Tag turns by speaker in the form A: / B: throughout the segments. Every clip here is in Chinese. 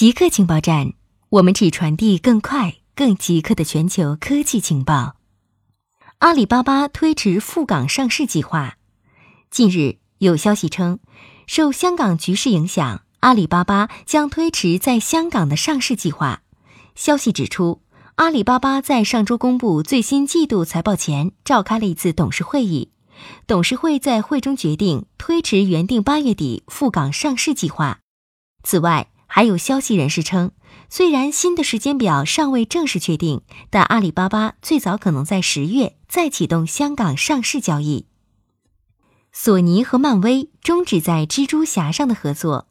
A: 极客情报站，我们只传递更快、更极客的全球科技情报。阿里巴巴推迟赴港上市计划。近日有消息称，受香港局势影响，阿里巴巴将推迟在香港的上市计划。消息指出，阿里巴巴在上周公布最新季度财报前，召开了一次董事会议。董事会在会中决定推迟原定八月底赴港上市计划。此外，还有消息人士称，虽然新的时间表尚未正式确定，但阿里巴巴最早可能在十月再启动香港上市交易。索尼和漫威终止在蜘蛛侠上的合作，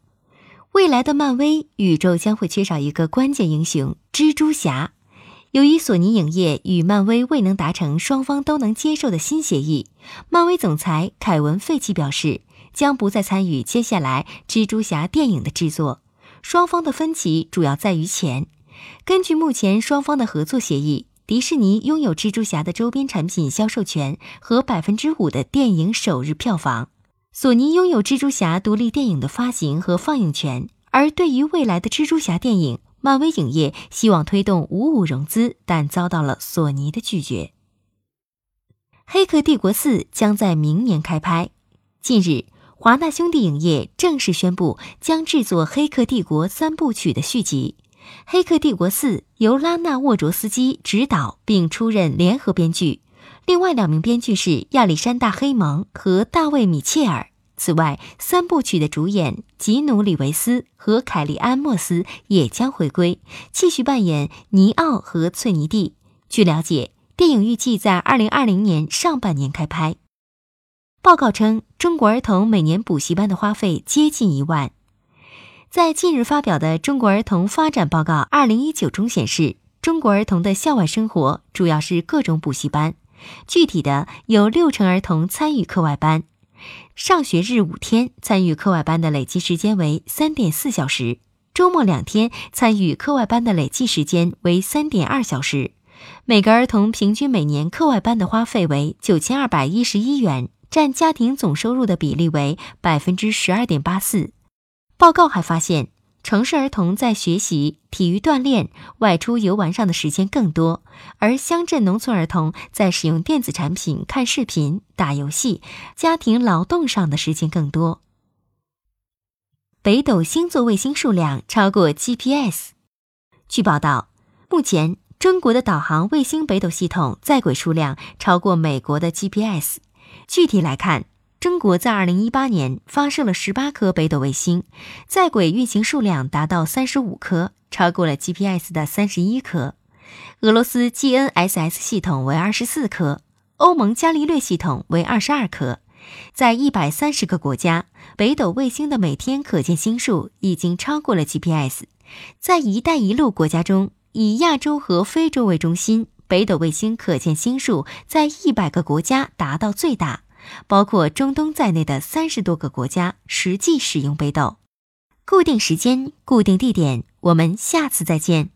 A: 未来的漫威宇宙将会缺少一个关键英雄——蜘蛛侠。由于索尼影业与漫威未能达成双方都能接受的新协议，漫威总裁凯文·费奇表示将不再参与接下来蜘蛛侠电影的制作。双方的分歧主要在于钱。根据目前双方的合作协议，迪士尼拥有蜘蛛侠的周边产品销售权和百分之五的电影首日票房，索尼拥有蜘蛛侠独立电影的发行和放映权。而对于未来的蜘蛛侠电影，漫威影业希望推动五五融资，但遭到了索尼的拒绝。《黑客帝国四》将在明年开拍。近日。华纳兄弟影业正式宣布将制作《黑客帝国》三部曲的续集，《黑客帝国四》由拉纳沃卓斯基执导并出任联合编剧，另外两名编剧是亚历山大黑蒙和大卫米切尔。此外，三部曲的主演吉努里维斯和凯利安莫斯也将回归，继续扮演尼奥和翠尼蒂。据了解，电影预计在二零二零年上半年开拍。报告称，中国儿童每年补习班的花费接近一万。在近日发表的《中国儿童发展报告（二零一九）》中显示，中国儿童的校外生活主要是各种补习班。具体的，有六成儿童参与课外班，上学日五天参与课外班的累计时间为三点四小时，周末两天参与课外班的累计时间为三点二小时。每个儿童平均每年课外班的花费为九千二百一十一元。占家庭总收入的比例为百分之十二点八四。报告还发现，城市儿童在学习、体育锻炼、外出游玩上的时间更多，而乡镇农村儿童在使用电子产品、看视频、打游戏、家庭劳动上的时间更多。北斗星座卫星数量超过 GPS。据报道，目前中国的导航卫星北斗系统在轨数量超过美国的 GPS。具体来看，中国在二零一八年发射了十八颗北斗卫星，在轨运行数量达到三十五颗，超过了 GPS 的三十一颗。俄罗斯 GNSS 系统为二十四颗，欧盟伽利略系统为二十二颗。在一百三十个国家，北斗卫星的每天可见星数已经超过了 GPS。在“一带一路”国家中，以亚洲和非洲为中心。北斗卫星可见星数在一百个国家达到最大，包括中东在内的三十多个国家实际使用北斗。固定时间，固定地点，我们下次再见。